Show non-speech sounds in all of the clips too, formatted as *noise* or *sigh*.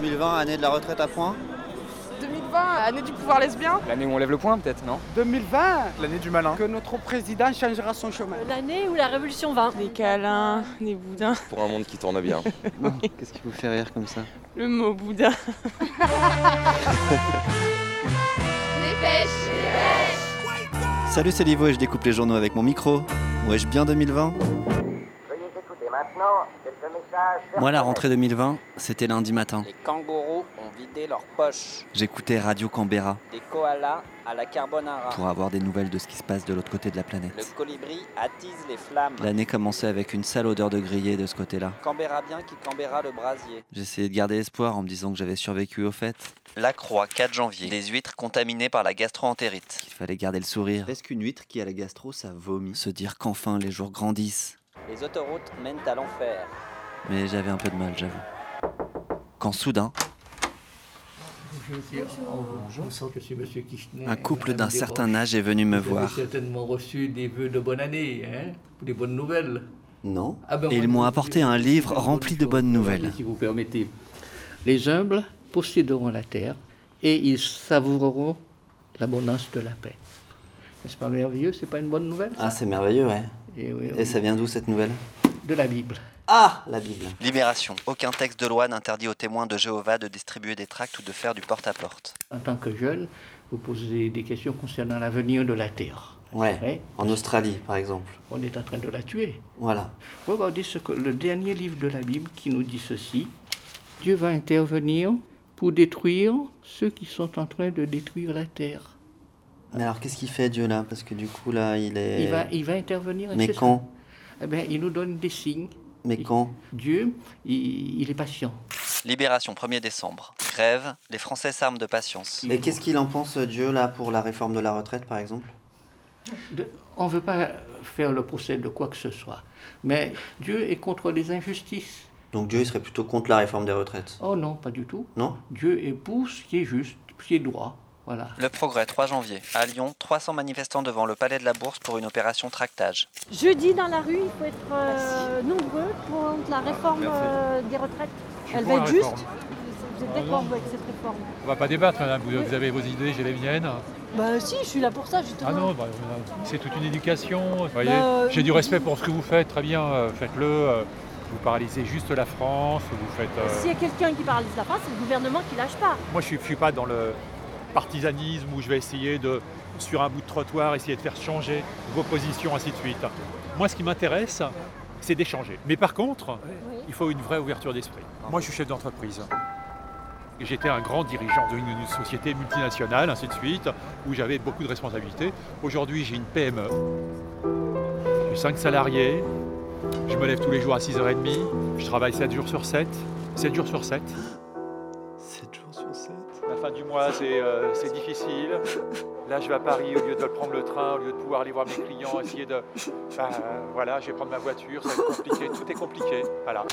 2020, année de la retraite à point 2020, année du pouvoir lesbien. L'année où on lève le poing peut-être, non 2020, L'année du malin. que notre président changera son chemin. L'année où la révolution vint. Des câlins, des boudins. Pour un monde qui tourne bien. *laughs* Qu'est-ce qui vous fait rire comme ça? Le mot boudin. *laughs* Salut, c'est Livo et je découpe les journaux avec mon micro. Wesh bien 2020 Moi, la rentrée 2020, c'était lundi matin. Les kangourous ont vidé leurs poches. J'écoutais Radio Canberra Des koalas à la carbonara. pour avoir des nouvelles de ce qui se passe de l'autre côté de la Le planète. colibri attise les flammes. L'année commençait avec une sale odeur de grillé de ce côté-là. Canberra bien qui Canberra le brasier. J'essayais de garder espoir en me disant que j'avais survécu au fait. La Croix, 4 janvier. Des huîtres contaminées par la gastroentérite. Il fallait garder le sourire. Est-ce qu'une huître qui a la gastro, ça vomit? Se dire qu'enfin les jours grandissent. Les autoroutes mènent à l'enfer. Mais j'avais un peu de mal, j'avoue. Quand soudain, un couple d'un certain âge est venu me Vous voir. avez certainement reçu des vœux de bonne année, hein, pour des bonnes nouvelles. Non. Ah ben, Et ils moi, m'ont apporté un livre rempli de bonnes nouvelles. Si vous permettez. Les humbles posséderont la terre et ils savoureront l'abondance de la paix. N'est-ce pas merveilleux? C'est pas une bonne nouvelle Ah, c'est merveilleux, ouais. Et oui, Et oui. ça vient d'où cette nouvelle? De la Bible. Ah, la Bible. Libération. Aucun texte de loi n'interdit aux témoins de Jéhovah de distribuer des tracts ou de faire du porte-à-porte. En tant que jeune, vous posez des questions concernant l'avenir de la terre. Ouais. Ouais. En Australie, par exemple. On est en train de la tuer. Voilà. Regardez ce que, le dernier livre de la Bible qui nous dit ceci. Dieu va intervenir pour détruire ceux qui sont en train de détruire la terre. Mais alors, qu'est-ce qu'il fait, Dieu, là? Parce que du coup, là, il est. Il, va, il va intervenir. Mais quand? Eh bien, il nous donne des signes. Mais quand? Dieu, il, il est patient. Libération, 1er décembre. Grève, les Français s'arment de patience. Et qu'est-ce qu'il en pense, Dieu, là, pour la réforme de la retraite, par exemple? De- on ne veut pas faire le procès de quoi que ce soit. Mais Dieu est contre les injustices. Donc Dieu, il serait plutôt contre la réforme des retraites? Oh non, pas du tout. Non? Dieu est pour ce qui est juste, ce qui est droit. Voilà. Le progrès, 3 janvier. À Lyon, 300 manifestants devant le palais de la Bourse pour une opération tractage. Jeudi dans la rue, il faut être euh, nombreux contre la réforme euh, des retraites. Je Elle va être juste. réforme. Vous êtes Ah d'accord avec cette réforme? On va pas débattre, madame. Vous, vous avez vos idées, j'ai les miennes. Bah si, je suis là pour ça justement. Ah non, bah, c'est toute une éducation. Vous voyez, Bah, j'ai du respect pour ce que vous faites, très bien, euh, faites-le. euh, Vous paralysez juste la France, vous faites. euh, S'il y a quelqu'un qui paralyse la France, c'est le gouvernement qui lâche pas. Moi, je suis, je suis pas dans le partisanisme où je vais essayer de, sur un bout de trottoir, essayer de faire changer vos positions, ainsi de suite. Moi, ce qui m'intéresse, c'est d'échanger. Mais par contre, il faut une vraie ouverture d'esprit. Moi, je suis chef d'entreprise. J'étais un grand dirigeant d'une une société multinationale, ainsi de suite, où j'avais beaucoup de responsabilités. Aujourd'hui, j'ai une PME. J'ai 5 salariés. Je me lève tous les jours à 6h30. Je travaille 7 jours sur 7. 7 jours sur 7. 7 jours sur 7 La fin du mois, c'est euh, c'est difficile. Là, je vais à Paris, au lieu de prendre le train, au lieu de pouvoir aller voir mes clients, essayer de... Euh, voilà, je vais prendre ma voiture, ça va être compliqué. Tout est compliqué. Voilà.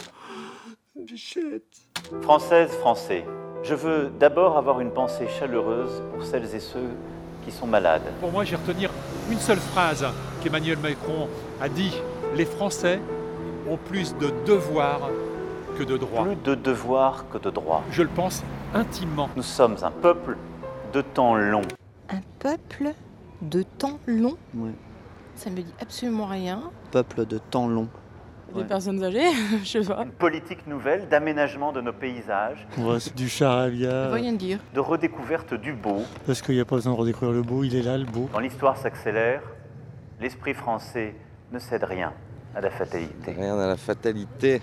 Françaises, Français, je veux d'abord avoir une pensée chaleureuse pour celles et ceux qui sont malades. Pour moi, je vais retenir une seule phrase qu'Emmanuel Macron a dit. Les Français ont plus de devoirs que de droits. Plus de devoirs que de droits. Je le pense intimement. Nous sommes un peuple de temps long. Un peuple de temps long Ouais. Ça me dit absolument rien. Peuple de temps long. Ouais. personnes âgées, *laughs* je sais pas. Une politique nouvelle d'aménagement de nos paysages, Ouais, du charabia, Rien dire. de redécouverte du beau. parce qu'il n'y a pas besoin de redécouvrir le beau, il est là, le beau. Quand l'histoire s'accélère, l'esprit français ne cède rien à la fatalité. Rien à la fatalité.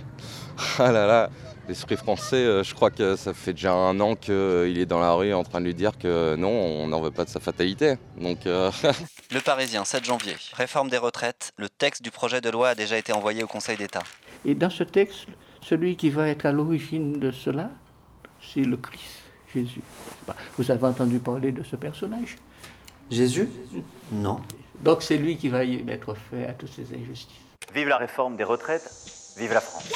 *laughs* Ah là là, l'esprit français, euh, je crois que ça fait déjà un an qu'il est dans la rue en train de lui dire que non, on n'en veut pas de sa fatalité. Donc euh, *laughs* Le Parisien, 7 janvier. Réforme des retraites. Le texte du projet de loi a déjà été envoyé au Conseil d'État. Et dans ce texte, celui qui va être à l'origine de cela, c'est le Christ, Jésus. Bah, Vous avez entendu parler de ce personnage? Jésus? Non. Donc c'est lui qui va y mettre fin à toutes ces injustices. Vive la réforme des retraites Vive la France.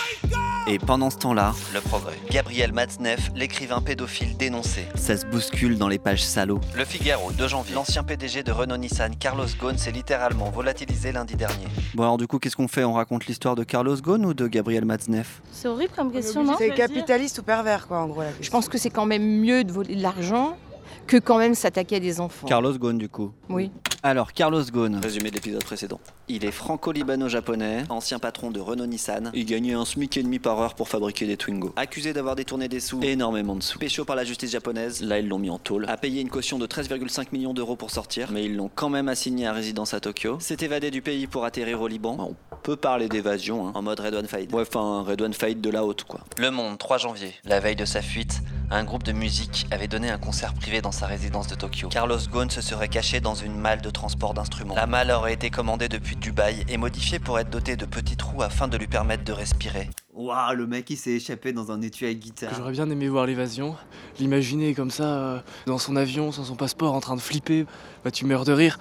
Et pendant ce temps-là, le progrès. Gabriel Matzneff, l'écrivain pédophile dénoncé. Ça se bouscule dans les pages salauds. Le Figaro, 2 janvier. L'ancien PDG de Renault-Nissan, Carlos Ghosn, s'est littéralement volatilisé lundi dernier. Bon alors du coup, qu'est-ce qu'on fait? On raconte l'histoire de Carlos Ghosn ou de Gabriel Matzneff? C'est horrible comme question, non? C'est capitaliste ou pervers, quoi, en gros. La Je pense que c'est quand même mieux de voler de l'argent que quand même s'attaquer à des enfants. Carlos Ghosn du coup. Oui. Alors, Carlos Ghosn, résumé de l'épisode précédent. Il est franco-libano-japonais, ancien patron de Renault-Nissan. Il gagnait un SMIC et demi par heure pour fabriquer des Twingo. Accusé d'avoir détourné des sous, énormément de sous. Pécho par la justice japonaise, là ils l'ont mis en tôle. A payé une caution de 13,5 millions d'euros pour sortir, mais ils l'ont quand même assigné à résidence à Tokyo. S'est évadé du pays pour atterrir au Liban. On peut parler d'évasion, hein, en mode Red One Fight. Ouais, enfin, Red One Fight de la haute, quoi. Le Monde, 3 janvier. La veille de sa fuite, un groupe de musique avait donné un concert privé dans sa résidence de Tokyo. Carlos Ghosn se serait caché dans une malle de transport d'instruments. La malle aurait été commandée depuis Dubaï et modifiée pour être dotée de petits trous afin de lui permettre de respirer. Waouh, le mec il s'est échappé dans un étui à guitare. J'aurais bien aimé voir l'évasion, l'imaginer comme ça, euh, dans son avion, sans son passeport, en train de flipper. Bah tu meurs de rire,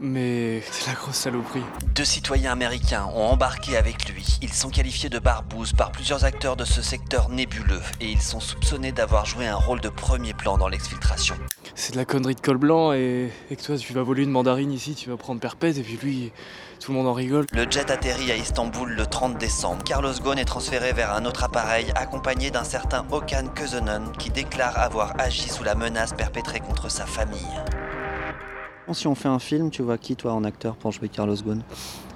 mais c'est la grosse saloperie. Deux citoyens américains ont embarqué avec lui. Ils sont qualifiés de barbouzes par plusieurs acteurs de ce secteur nébuleux et ils sont soupçonnés d'avoir joué un rôle de premier plan dans l'exfiltration. C'est de la connerie de col blanc et, et que toi tu vas voler une mandarine ici, tu vas prendre perpète et puis lui, tout le monde en rigole. Le jet atterrit à Istanbul le 30 décembre. Carlos Ghosn est transféré vers un autre appareil accompagné d'un certain Okan Kösenen qui déclare avoir agi sous la menace perpétrée contre sa famille. Si on fait un film, tu vois qui toi en acteur pour jouer Carlos Ghosn?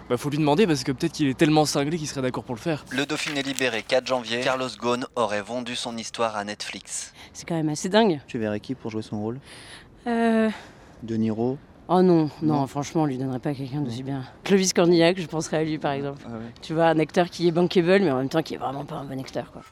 Bah faut lui demander parce que peut-être qu'il est tellement cinglé qu'il serait d'accord pour le faire. Le Dauphiné libéré 4 janvier, Carlos Ghosn aurait vendu son histoire à Netflix. C'est quand même assez dingue. Tu verrais qui pour jouer son rôle? Euh... De Niro? Oh non, non, franchement, on lui donnerait pas quelqu'un d'aussi bien. Clovis Cornillac, je penserais à lui par exemple. Ah Tu vois, un acteur qui est bankable, mais en même temps qui est vraiment pas un bon acteur quoi.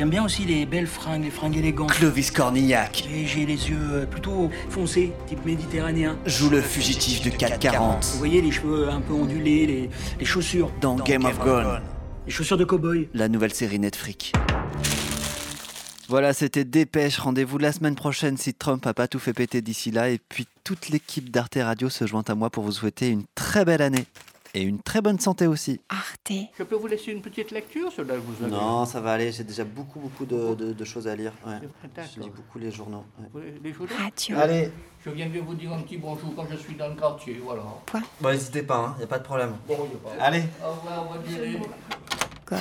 J'aime bien aussi les belles fringues, les fringues élégantes. Clovis Cornillac j'ai les yeux euh, plutôt foncés, type méditerranéen. joue le fugitif de 440 Vous voyez les cheveux un peu ondulés, les, les chaussures. dans Game of Gone, Les chaussures de cow-boy. la nouvelle série Netflix. Voilà, c'était Dépêche. Rendez-vous la semaine prochaine si Trump a pas tout fait péter d'ici là. Et puis toute l'équipe d'Arte Radio se joint à moi pour vous souhaiter une très belle année. Et une très bonne santé aussi. Arte. Je peux vous laisser une petite lecture, cela vous avez Non, ça va aller. J'ai déjà beaucoup, beaucoup de, de- de choses à lire. Ouais. Je lis beaucoup les journaux. ouais. Les- journaux Radio. Allez, Je viens de vous dire un petit bonjour quand je suis dans le quartier, voilà. bon, n'hésitez pas, il n'y a pas de problème. Bon, a pas- Allez. Au revoir, bonne journée. Quoi